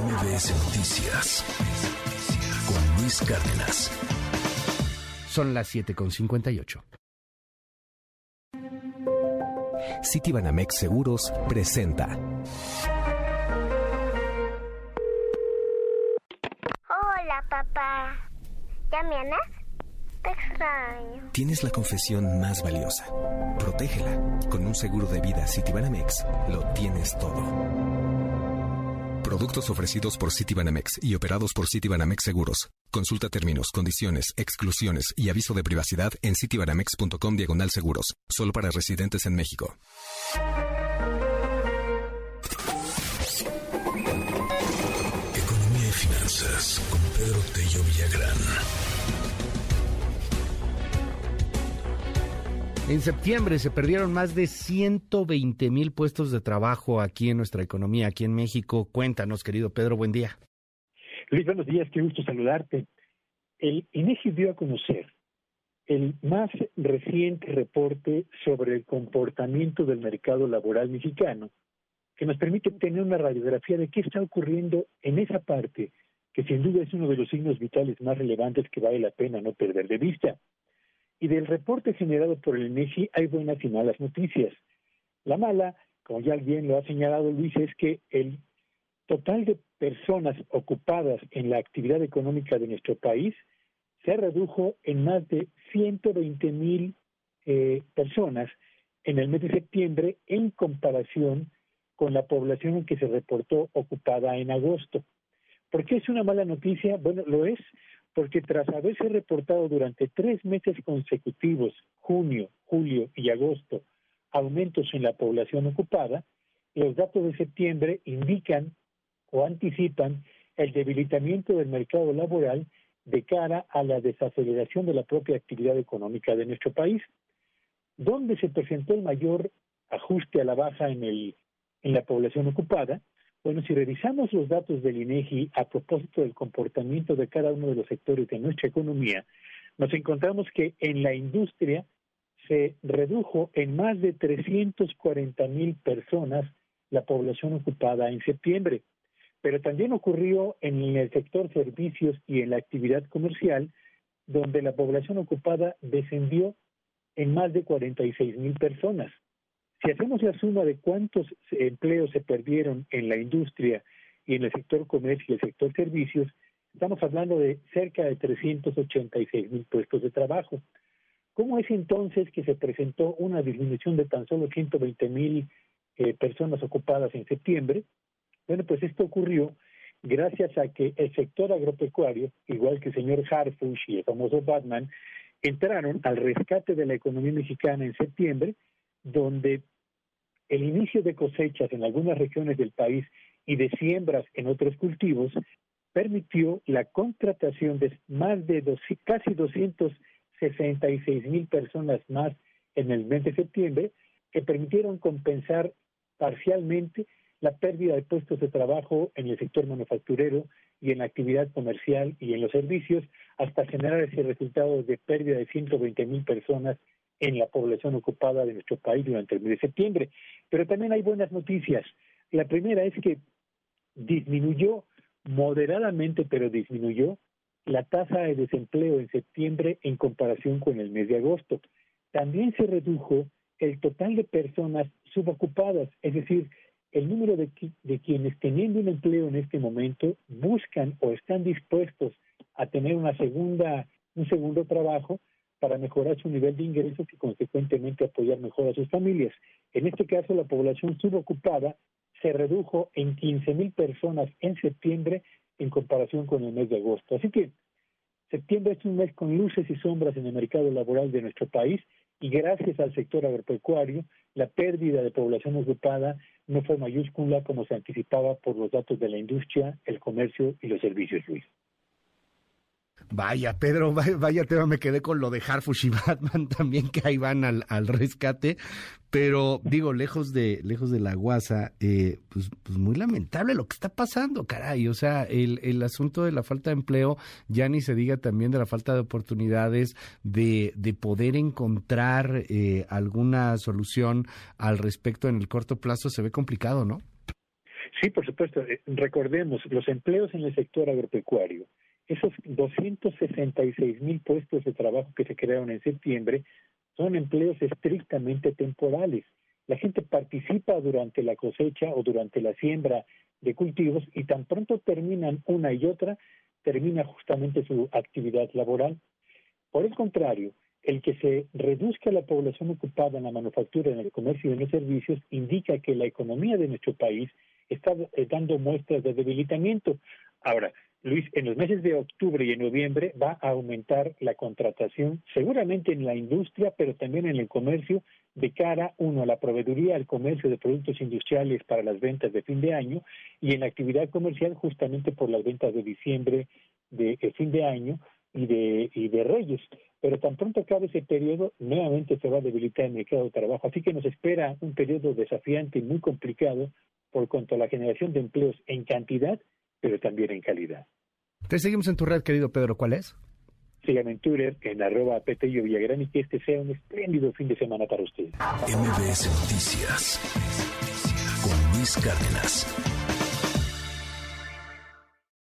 MBS Noticias con Luis Cárdenas. Son las 7.58. Citibanamex Seguros presenta. Hola, papá. ¿Ya me amas? Te extraño. Tienes la confesión más valiosa. Protégela. Con un seguro de vida Citibanamex lo tienes todo. Productos ofrecidos por Citibanamex y operados por Citibanamex Seguros. Consulta términos, condiciones, exclusiones y aviso de privacidad en citibanamex.com diagonal seguros. Solo para residentes en México. Economía y finanzas con Pedro Tello Villagrán. En septiembre se perdieron más de 120 mil puestos de trabajo aquí en nuestra economía, aquí en México. Cuéntanos, querido Pedro, buen día. Luis, buenos días, qué gusto saludarte. El INEGI dio a conocer el más reciente reporte sobre el comportamiento del mercado laboral mexicano, que nos permite tener una radiografía de qué está ocurriendo en esa parte, que sin duda es uno de los signos vitales más relevantes que vale la pena no perder de vista. Y del reporte generado por el INEGI hay buenas y malas noticias. La mala, como ya bien lo ha señalado Luis, es que el total de personas ocupadas en la actividad económica de nuestro país se redujo en más de 120 mil eh, personas en el mes de septiembre en comparación con la población que se reportó ocupada en agosto. ¿Por qué es una mala noticia? Bueno, lo es porque tras haberse reportado durante tres meses consecutivos, junio, julio y agosto, aumentos en la población ocupada, los datos de septiembre indican o anticipan el debilitamiento del mercado laboral de cara a la desaceleración de la propia actividad económica de nuestro país. ¿Dónde se presentó el mayor ajuste a la baja en, el, en la población ocupada? Bueno, si revisamos los datos del INEGI a propósito del comportamiento de cada uno de los sectores de nuestra economía, nos encontramos que en la industria se redujo en más de 340 mil personas la población ocupada en septiembre, pero también ocurrió en el sector servicios y en la actividad comercial, donde la población ocupada descendió en más de 46 mil personas. Si hacemos la suma de cuántos empleos se perdieron en la industria y en el sector comercio y el sector servicios, estamos hablando de cerca de 386 mil puestos de trabajo. ¿Cómo es entonces que se presentó una disminución de tan solo 120 mil eh, personas ocupadas en septiembre? Bueno, pues esto ocurrió gracias a que el sector agropecuario, igual que el señor Harfush y el famoso Batman, entraron al rescate de la economía mexicana en septiembre, donde el inicio de cosechas en algunas regiones del país y de siembras en otros cultivos permitió la contratación de más de dos, casi 266 mil personas más en el mes de septiembre que permitieron compensar parcialmente la pérdida de puestos de trabajo en el sector manufacturero y en la actividad comercial y en los servicios, hasta generar ese resultado de pérdida de 120 mil personas en la población ocupada de nuestro país durante el mes de septiembre. Pero también hay buenas noticias. La primera es que disminuyó moderadamente, pero disminuyó la tasa de desempleo en septiembre en comparación con el mes de agosto. También se redujo el total de personas subocupadas, es decir, el número de, de quienes teniendo un empleo en este momento buscan o están dispuestos a tener una segunda, un segundo trabajo para mejorar su nivel de ingresos y consecuentemente apoyar mejor a sus familias. En este caso, la población subocupada se redujo en 15 mil personas en septiembre en comparación con el mes de agosto. Así que septiembre es un mes con luces y sombras en el mercado laboral de nuestro país y gracias al sector agropecuario, la pérdida de población ocupada no fue mayúscula como se anticipaba por los datos de la industria, el comercio y los servicios, Luis. Vaya, Pedro, vaya, tema, me quedé con lo de Harfush y Batman también, que ahí van al, al rescate, pero digo, lejos de, lejos de la guasa, eh, pues, pues muy lamentable lo que está pasando, caray, o sea, el, el asunto de la falta de empleo, ya ni se diga también de la falta de oportunidades, de, de poder encontrar eh, alguna solución al respecto en el corto plazo, se ve complicado, ¿no? Sí, por supuesto. Eh, recordemos, los empleos en el sector agropecuario, esos 266 mil puestos de trabajo que se crearon en septiembre, son empleos estrictamente temporales. La gente participa durante la cosecha o durante la siembra de cultivos y tan pronto terminan una y otra, termina justamente su actividad laboral. Por el contrario, el que se reduzca la población ocupada en la manufactura, en el comercio y en los servicios indica que la economía de nuestro país está eh, dando muestras de debilitamiento. Ahora, Luis, en los meses de octubre y en noviembre va a aumentar la contratación, seguramente en la industria, pero también en el comercio, de cara, uno, a la proveeduría, al comercio de productos industriales para las ventas de fin de año y en la actividad comercial justamente por las ventas de diciembre de, de fin de año y de, y de Reyes pero tan pronto acabe ese periodo, nuevamente se va a debilitar el mercado de trabajo. Así que nos espera un periodo desafiante y muy complicado por cuanto a la generación de empleos en cantidad, pero también en calidad. Te seguimos en tu red, querido Pedro. ¿Cuál es? Síganme en Twitter, en arroba Petello Villagrán y que este sea un espléndido fin de semana para ustedes. MBS Noticias con Luis Cárdenas.